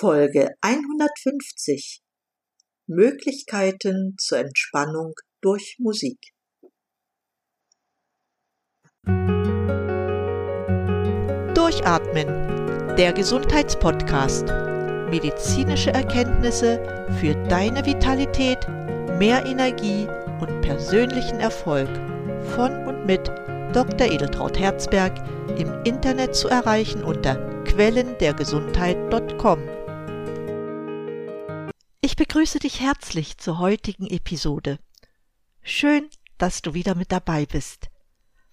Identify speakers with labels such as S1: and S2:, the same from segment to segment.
S1: Folge 150 Möglichkeiten zur Entspannung durch Musik.
S2: Durchatmen, der Gesundheitspodcast. Medizinische Erkenntnisse für deine Vitalität, mehr Energie und persönlichen Erfolg von und mit Dr. Edeltraut Herzberg im Internet zu erreichen unter quellendergesundheit.com. Ich begrüße dich herzlich zur heutigen Episode. Schön, dass du wieder mit dabei bist.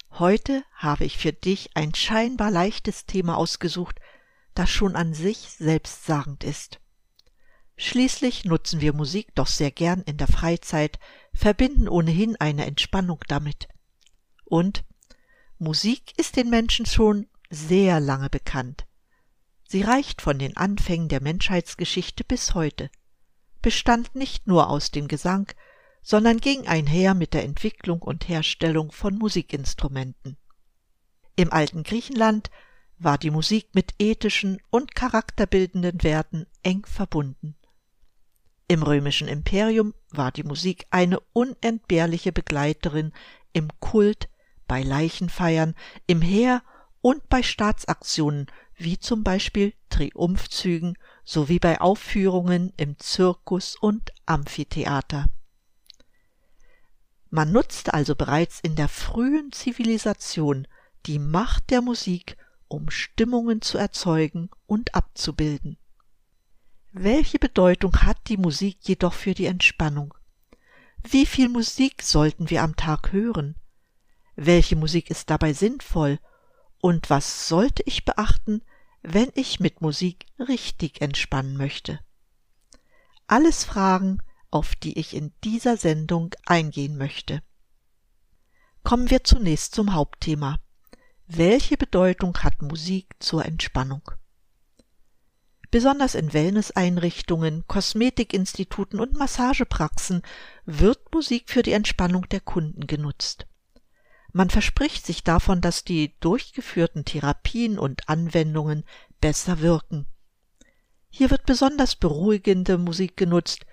S2: Heute habe ich für dich ein scheinbar leichtes Thema ausgesucht, das schon an sich selbstsagend ist. Schließlich nutzen wir Musik doch sehr gern in der Freizeit, verbinden ohnehin eine Entspannung damit. Und Musik ist den Menschen schon sehr lange bekannt. Sie reicht von den Anfängen der Menschheitsgeschichte bis heute, bestand nicht nur aus dem Gesang, sondern ging einher mit der Entwicklung und Herstellung von Musikinstrumenten. Im alten Griechenland war die Musik mit ethischen und charakterbildenden Werten eng verbunden. Im römischen Imperium war die Musik eine unentbehrliche Begleiterin im Kult, bei Leichenfeiern, im Heer und bei Staatsaktionen wie zum Beispiel Triumphzügen sowie bei Aufführungen im Zirkus und Amphitheater. Man nutzte also bereits in der frühen Zivilisation die Macht der Musik, um Stimmungen zu erzeugen und abzubilden. Welche Bedeutung hat die Musik jedoch für die Entspannung? Wie viel Musik sollten wir am Tag hören? Welche Musik ist dabei sinnvoll? Und was sollte ich beachten, wenn ich mit Musik richtig entspannen möchte? Alles Fragen, auf die ich in dieser Sendung eingehen möchte. Kommen wir zunächst zum Hauptthema. Welche Bedeutung hat Musik zur Entspannung? Besonders in Wellnesseinrichtungen, Kosmetikinstituten und Massagepraxen wird Musik für die Entspannung der Kunden genutzt. Man verspricht sich davon, dass die durchgeführten Therapien und Anwendungen besser wirken. Hier wird besonders beruhigende Musik genutzt.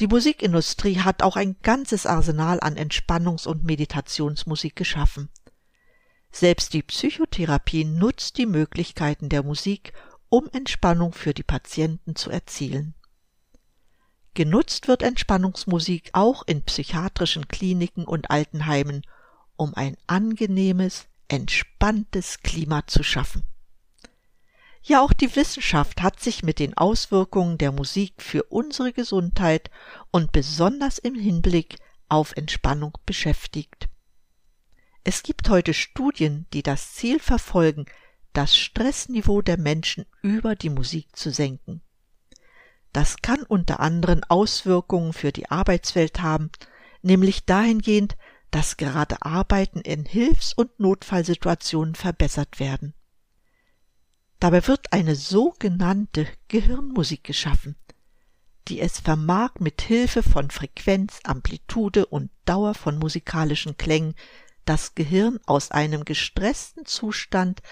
S2: Die Musikindustrie hat auch ein ganzes Arsenal an Entspannungs- und Meditationsmusik geschaffen. Selbst die Psychotherapie nutzt die Möglichkeiten der Musik, um Entspannung für die Patienten zu erzielen. Genutzt wird Entspannungsmusik auch in psychiatrischen Kliniken und Altenheimen um ein angenehmes, entspanntes Klima zu schaffen. Ja, auch die Wissenschaft hat sich mit den Auswirkungen der Musik für unsere Gesundheit und besonders im Hinblick auf Entspannung beschäftigt. Es gibt heute Studien, die das Ziel verfolgen, das Stressniveau der Menschen über die Musik zu senken. Das kann unter anderem Auswirkungen für die Arbeitswelt haben, nämlich dahingehend, dass gerade Arbeiten in Hilfs- und Notfallsituationen verbessert werden. Dabei wird eine sogenannte Gehirnmusik geschaffen, die es vermag, mit Hilfe von Frequenz, Amplitude und Dauer von musikalischen Klängen das Gehirn aus einem gestressten Zustand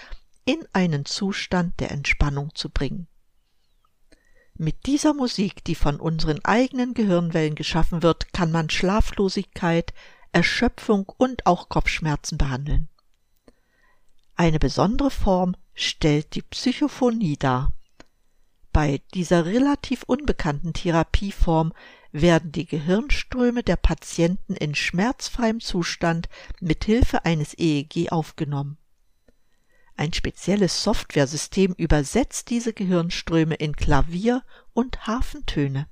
S2: in einen Zustand der Entspannung zu bringen. Mit dieser Musik, die von unseren eigenen Gehirnwellen geschaffen wird, kann man Schlaflosigkeit, Erschöpfung und auch Kopfschmerzen behandeln. Eine besondere Form stellt die Psychophonie dar. Bei dieser relativ unbekannten Therapieform werden die Gehirnströme der Patienten in schmerzfreiem Zustand mit Hilfe eines EEG aufgenommen. Ein spezielles Softwaresystem übersetzt diese Gehirnströme in Klavier- und Hafentöne.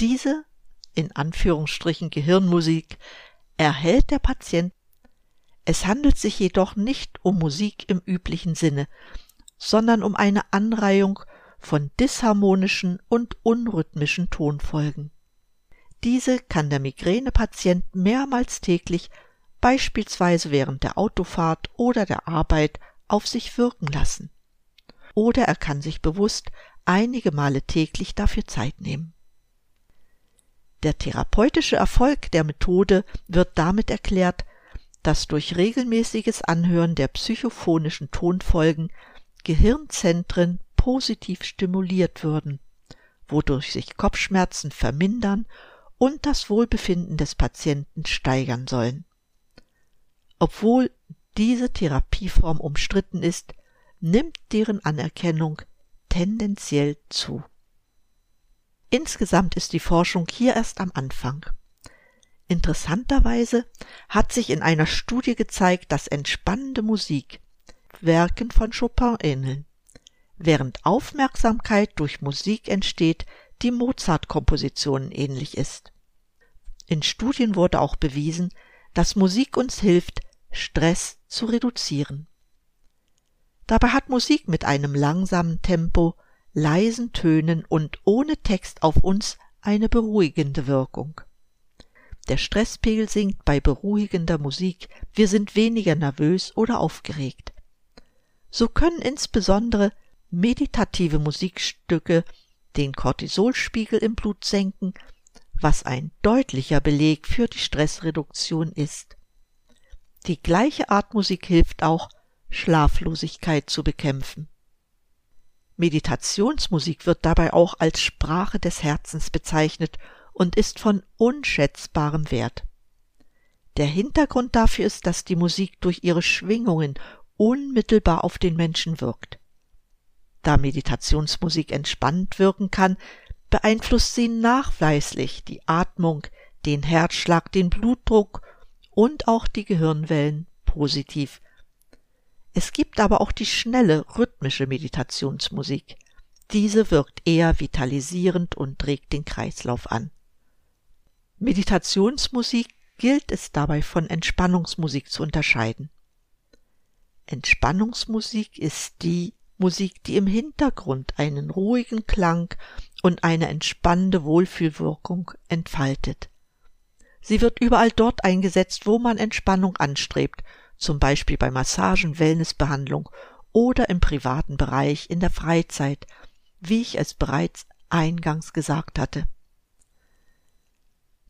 S2: Diese in Anführungsstrichen Gehirnmusik erhält der Patient. Es handelt sich jedoch nicht um Musik im üblichen Sinne, sondern um eine Anreihung von disharmonischen und unrhythmischen Tonfolgen. Diese kann der Migränepatient mehrmals täglich, beispielsweise während der Autofahrt oder der Arbeit, auf sich wirken lassen. Oder er kann sich bewusst einige Male täglich dafür Zeit nehmen. Der therapeutische Erfolg der Methode wird damit erklärt, dass durch regelmäßiges Anhören der psychophonischen Tonfolgen Gehirnzentren positiv stimuliert würden, wodurch sich Kopfschmerzen vermindern und das Wohlbefinden des Patienten steigern sollen. Obwohl diese Therapieform umstritten ist, nimmt deren Anerkennung tendenziell zu. Insgesamt ist die Forschung hier erst am Anfang. Interessanterweise hat sich in einer Studie gezeigt, dass entspannende Musik Werken von Chopin ähneln, während Aufmerksamkeit durch Musik entsteht, die Mozart-Kompositionen ähnlich ist. In Studien wurde auch bewiesen, dass Musik uns hilft, Stress zu reduzieren. Dabei hat Musik mit einem langsamen Tempo, leisen Tönen und ohne Text auf uns eine beruhigende Wirkung. Der Stresspegel sinkt bei beruhigender Musik, wir sind weniger nervös oder aufgeregt. So können insbesondere meditative Musikstücke den Cortisolspiegel im Blut senken, was ein deutlicher Beleg für die Stressreduktion ist. Die gleiche Art Musik hilft auch, Schlaflosigkeit zu bekämpfen. Meditationsmusik wird dabei auch als Sprache des Herzens bezeichnet und ist von unschätzbarem Wert. Der Hintergrund dafür ist, dass die Musik durch ihre Schwingungen unmittelbar auf den Menschen wirkt. Da Meditationsmusik entspannt wirken kann, beeinflusst sie nachweislich die Atmung, den Herzschlag, den Blutdruck und auch die Gehirnwellen positiv. Es gibt aber auch die schnelle rhythmische Meditationsmusik. Diese wirkt eher vitalisierend und regt den Kreislauf an. Meditationsmusik gilt es dabei von Entspannungsmusik zu unterscheiden. Entspannungsmusik ist die Musik, die im Hintergrund einen ruhigen Klang und eine entspannende Wohlfühlwirkung entfaltet. Sie wird überall dort eingesetzt, wo man Entspannung anstrebt, zum Beispiel bei Massagen, Wellnessbehandlung oder im privaten Bereich in der Freizeit, wie ich es bereits eingangs gesagt hatte.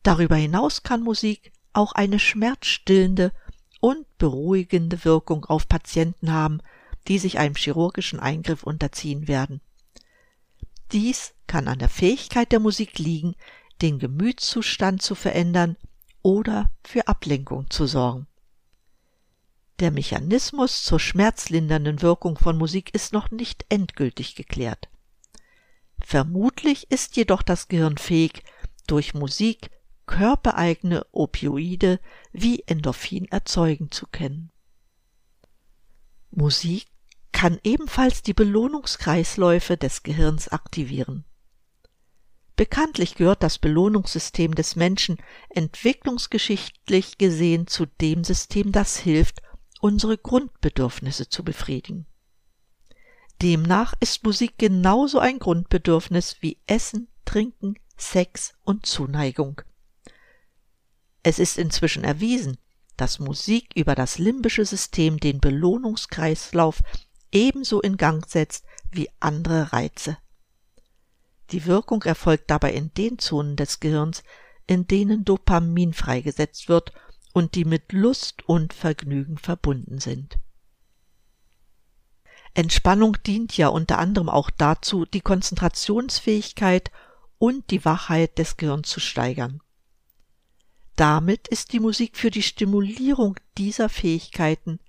S2: Darüber hinaus kann Musik auch eine schmerzstillende und beruhigende Wirkung auf Patienten haben, die sich einem chirurgischen Eingriff unterziehen werden. Dies kann an der Fähigkeit der Musik liegen, den Gemütszustand zu verändern oder für Ablenkung zu sorgen. Der Mechanismus zur schmerzlindernden Wirkung von Musik ist noch nicht endgültig geklärt. Vermutlich ist jedoch das Gehirn fähig, durch Musik körpereigene Opioide wie Endorphin erzeugen zu können. Musik kann ebenfalls die Belohnungskreisläufe des Gehirns aktivieren. Bekanntlich gehört das Belohnungssystem des Menschen entwicklungsgeschichtlich gesehen zu dem System, das hilft, unsere Grundbedürfnisse zu befriedigen. Demnach ist Musik genauso ein Grundbedürfnis wie Essen, Trinken, Sex und Zuneigung. Es ist inzwischen erwiesen, dass Musik über das limbische System den Belohnungskreislauf ebenso in Gang setzt wie andere Reize. Die Wirkung erfolgt dabei in den Zonen des Gehirns, in denen Dopamin freigesetzt wird und die mit Lust und Vergnügen verbunden sind. Entspannung dient ja unter anderem auch dazu, die Konzentrationsfähigkeit und die Wachheit des Gehirns zu steigern. Damit ist die Musik für die Stimulierung dieser Fähigkeiten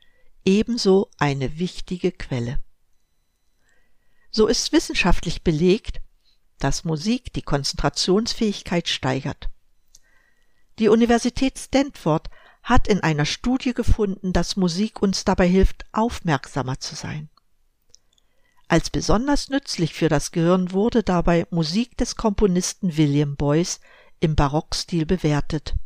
S2: ebenso eine wichtige Quelle. So ist wissenschaftlich belegt, dass Musik die Konzentrationsfähigkeit steigert. Die Universität Stanford hat in einer Studie gefunden, dass Musik uns dabei hilft, aufmerksamer zu sein. Als besonders nützlich für das Gehirn wurde dabei Musik des Komponisten William Boyce im Barockstil bewertet.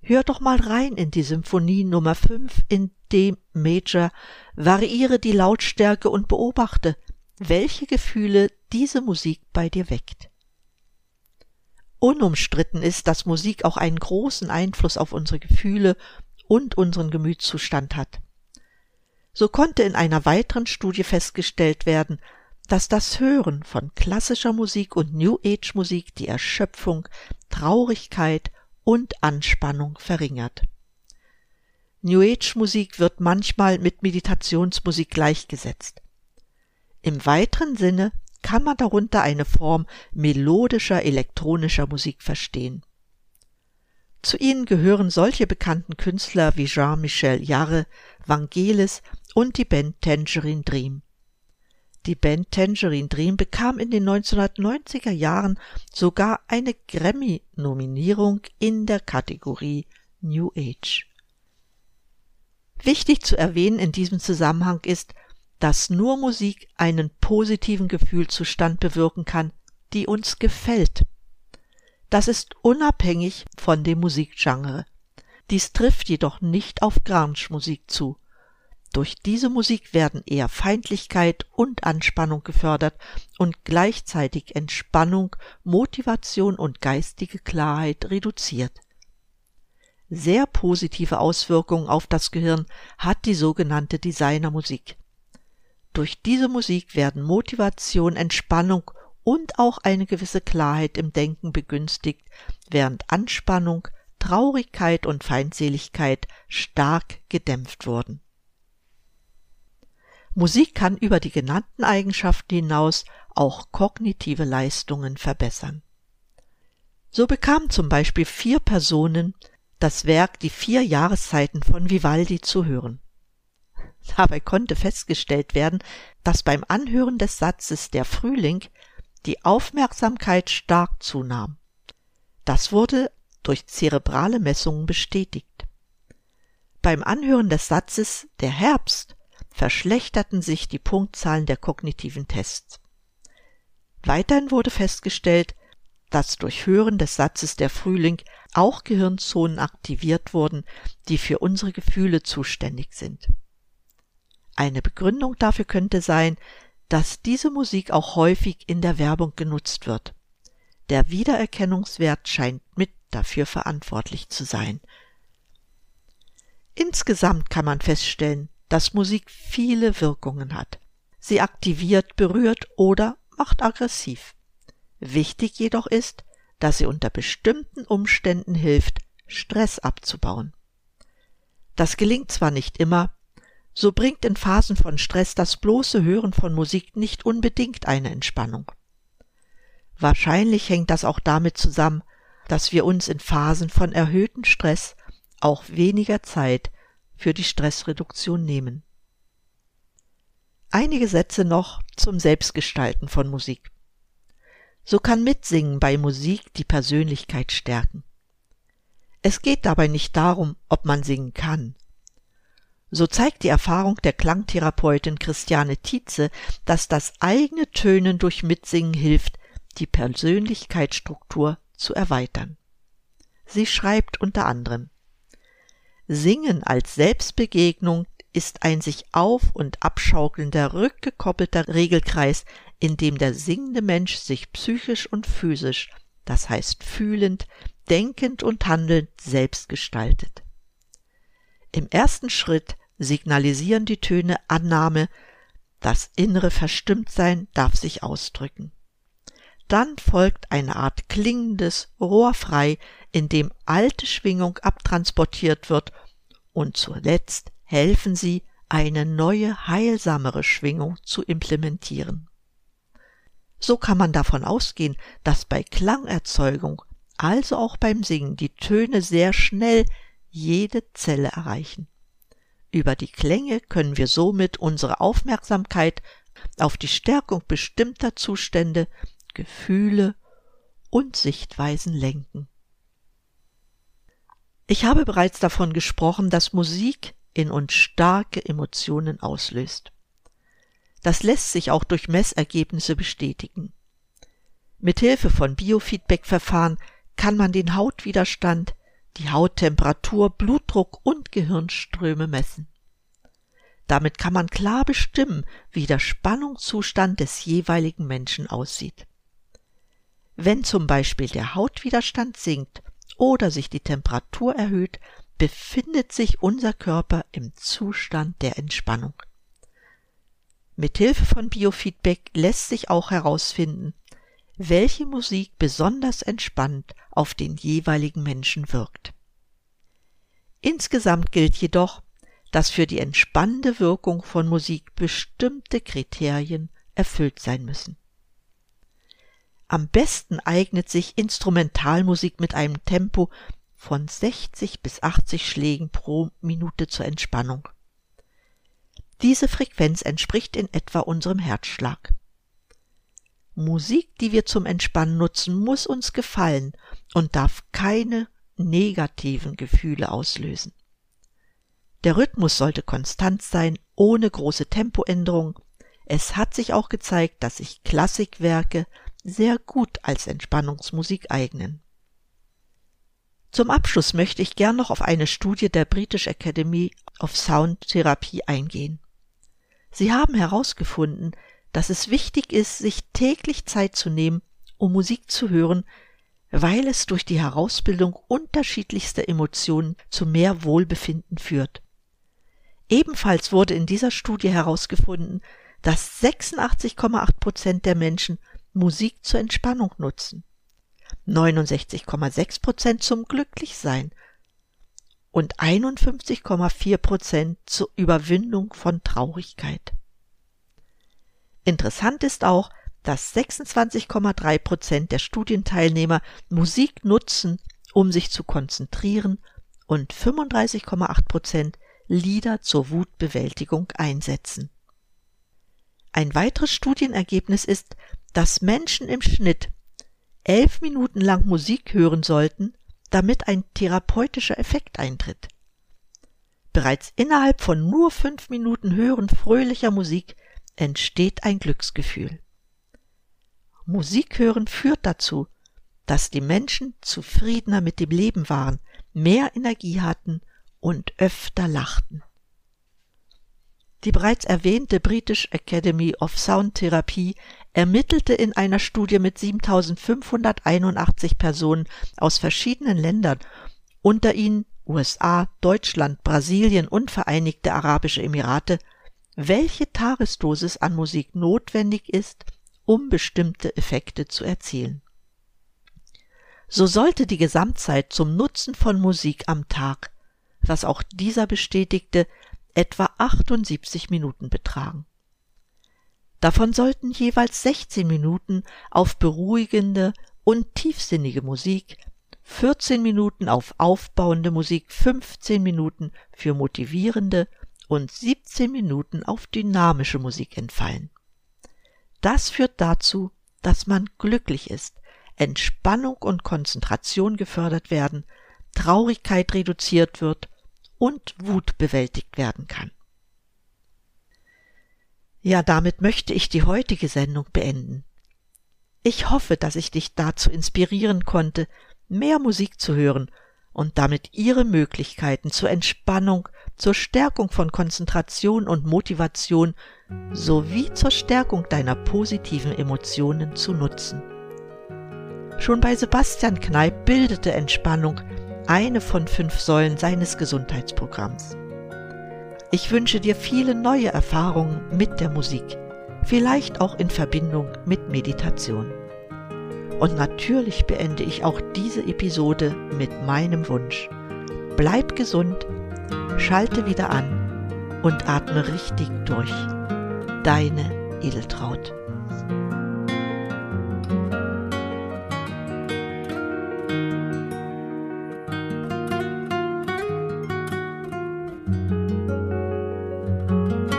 S2: Hör doch mal rein in die Symphonie Nummer 5 in D Major, variiere die Lautstärke und beobachte, welche Gefühle diese Musik bei dir weckt. Unumstritten ist, dass Musik auch einen großen Einfluss auf unsere Gefühle und unseren Gemütszustand hat. So konnte in einer weiteren Studie festgestellt werden, dass das Hören von klassischer Musik und New Age Musik die Erschöpfung, Traurigkeit und Anspannung verringert. New Age Musik wird manchmal mit Meditationsmusik gleichgesetzt. Im weiteren Sinne kann man darunter eine Form melodischer elektronischer Musik verstehen. Zu ihnen gehören solche bekannten Künstler wie Jean-Michel Jarre, Vangelis und die Band Tangerine Dream. Die Band Tangerine Dream bekam in den 1990er Jahren sogar eine Grammy-Nominierung in der Kategorie New Age. Wichtig zu erwähnen in diesem Zusammenhang ist, dass nur Musik einen positiven Gefühlszustand bewirken kann, die uns gefällt. Das ist unabhängig von dem Musikgenre. Dies trifft jedoch nicht auf Grunge-Musik zu. Durch diese Musik werden eher Feindlichkeit und Anspannung gefördert und gleichzeitig Entspannung, Motivation und geistige Klarheit reduziert. Sehr positive Auswirkungen auf das Gehirn hat die sogenannte Designermusik. Durch diese Musik werden Motivation, Entspannung und auch eine gewisse Klarheit im Denken begünstigt, während Anspannung, Traurigkeit und Feindseligkeit stark gedämpft wurden. Musik kann über die genannten Eigenschaften hinaus auch kognitive Leistungen verbessern. So bekamen zum Beispiel vier Personen das Werk Die vier Jahreszeiten von Vivaldi zu hören. Dabei konnte festgestellt werden, dass beim Anhören des Satzes Der Frühling die Aufmerksamkeit stark zunahm. Das wurde durch zerebrale Messungen bestätigt. Beim Anhören des Satzes Der Herbst verschlechterten sich die Punktzahlen der kognitiven Tests. Weiterhin wurde festgestellt, dass durch Hören des Satzes der Frühling auch Gehirnzonen aktiviert wurden, die für unsere Gefühle zuständig sind. Eine Begründung dafür könnte sein, dass diese Musik auch häufig in der Werbung genutzt wird. Der Wiedererkennungswert scheint mit dafür verantwortlich zu sein. Insgesamt kann man feststellen, dass Musik viele Wirkungen hat. Sie aktiviert, berührt oder macht aggressiv. Wichtig jedoch ist, dass sie unter bestimmten Umständen hilft, Stress abzubauen. Das gelingt zwar nicht immer, so bringt in Phasen von Stress das bloße Hören von Musik nicht unbedingt eine Entspannung. Wahrscheinlich hängt das auch damit zusammen, dass wir uns in Phasen von erhöhtem Stress auch weniger Zeit für die Stressreduktion nehmen. Einige Sätze noch zum Selbstgestalten von Musik. So kann Mitsingen bei Musik die Persönlichkeit stärken. Es geht dabei nicht darum, ob man singen kann. So zeigt die Erfahrung der Klangtherapeutin Christiane Tietze, dass das eigene Tönen durch Mitsingen hilft, die Persönlichkeitsstruktur zu erweitern. Sie schreibt unter anderem Singen als Selbstbegegnung ist ein sich auf- und abschaukelnder, rückgekoppelter Regelkreis, in dem der singende Mensch sich psychisch und physisch, das heißt fühlend, denkend und handelnd selbst gestaltet. Im ersten Schritt signalisieren die Töne Annahme, das innere Verstimmtsein darf sich ausdrücken. Dann folgt eine Art klingendes Rohrfrei, in dem alte Schwingung abtransportiert wird und zuletzt helfen sie, eine neue, heilsamere Schwingung zu implementieren. So kann man davon ausgehen, dass bei Klangerzeugung, also auch beim Singen, die Töne sehr schnell jede Zelle erreichen. Über die Klänge können wir somit unsere Aufmerksamkeit auf die Stärkung bestimmter Zustände, Gefühle und Sichtweisen lenken. Ich habe bereits davon gesprochen, dass Musik in uns starke Emotionen auslöst. Das lässt sich auch durch Messergebnisse bestätigen. Mithilfe von Biofeedback-Verfahren kann man den Hautwiderstand, die Hauttemperatur, Blutdruck und Gehirnströme messen. Damit kann man klar bestimmen, wie der Spannungszustand des jeweiligen Menschen aussieht. Wenn zum Beispiel der Hautwiderstand sinkt oder sich die Temperatur erhöht, befindet sich unser Körper im Zustand der Entspannung. Mit Hilfe von Biofeedback lässt sich auch herausfinden, welche Musik besonders entspannt auf den jeweiligen Menschen wirkt. Insgesamt gilt jedoch, dass für die entspannende Wirkung von Musik bestimmte Kriterien erfüllt sein müssen. Am besten eignet sich Instrumentalmusik mit einem Tempo von 60 bis 80 Schlägen pro Minute zur Entspannung. Diese Frequenz entspricht in etwa unserem Herzschlag. Musik, die wir zum Entspannen nutzen, muss uns gefallen und darf keine negativen Gefühle auslösen. Der Rhythmus sollte konstant sein, ohne große Tempoänderung. Es hat sich auch gezeigt, dass sich Klassikwerke sehr gut als Entspannungsmusik eignen. Zum Abschluss möchte ich gern noch auf eine Studie der British Academy of Sound Therapy eingehen. Sie haben herausgefunden, dass es wichtig ist, sich täglich Zeit zu nehmen, um Musik zu hören, weil es durch die Herausbildung unterschiedlichster Emotionen zu mehr Wohlbefinden führt. Ebenfalls wurde in dieser Studie herausgefunden, dass 86,8 Prozent der Menschen Musik zur Entspannung nutzen, 69,6 Prozent zum Glücklichsein und 51,4 Prozent zur Überwindung von Traurigkeit. Interessant ist auch, dass 26,3 Prozent der Studienteilnehmer Musik nutzen, um sich zu konzentrieren und 35,8 Prozent Lieder zur Wutbewältigung einsetzen. Ein weiteres Studienergebnis ist, dass Menschen im Schnitt elf Minuten lang Musik hören sollten, damit ein therapeutischer Effekt eintritt. Bereits innerhalb von nur fünf Minuten Hören fröhlicher Musik entsteht ein Glücksgefühl. Musik hören führt dazu, dass die Menschen zufriedener mit dem Leben waren, mehr Energie hatten und öfter lachten. Die bereits erwähnte British Academy of Sound Therapy ermittelte in einer Studie mit 7581 Personen aus verschiedenen Ländern, unter ihnen USA, Deutschland, Brasilien und Vereinigte Arabische Emirate, welche Tagesdosis an Musik notwendig ist, um bestimmte Effekte zu erzielen. So sollte die Gesamtzeit zum Nutzen von Musik am Tag, was auch dieser bestätigte, etwa 78 Minuten betragen. Davon sollten jeweils 16 Minuten auf beruhigende und tiefsinnige Musik, 14 Minuten auf aufbauende Musik, 15 Minuten für motivierende und 17 Minuten auf dynamische Musik entfallen. Das führt dazu, dass man glücklich ist, Entspannung und Konzentration gefördert werden, Traurigkeit reduziert wird und Wut bewältigt werden kann. Ja, damit möchte ich die heutige Sendung beenden. Ich hoffe, dass ich dich dazu inspirieren konnte, mehr Musik zu hören und damit ihre Möglichkeiten zur Entspannung, zur Stärkung von Konzentration und Motivation sowie zur Stärkung deiner positiven Emotionen zu nutzen. Schon bei Sebastian Kneip bildete Entspannung eine von fünf Säulen seines Gesundheitsprogramms. Ich wünsche dir viele neue Erfahrungen mit der Musik, vielleicht auch in Verbindung mit Meditation. Und natürlich beende ich auch diese Episode mit meinem Wunsch. Bleib gesund, schalte wieder an und atme richtig durch. Deine Edeltraut.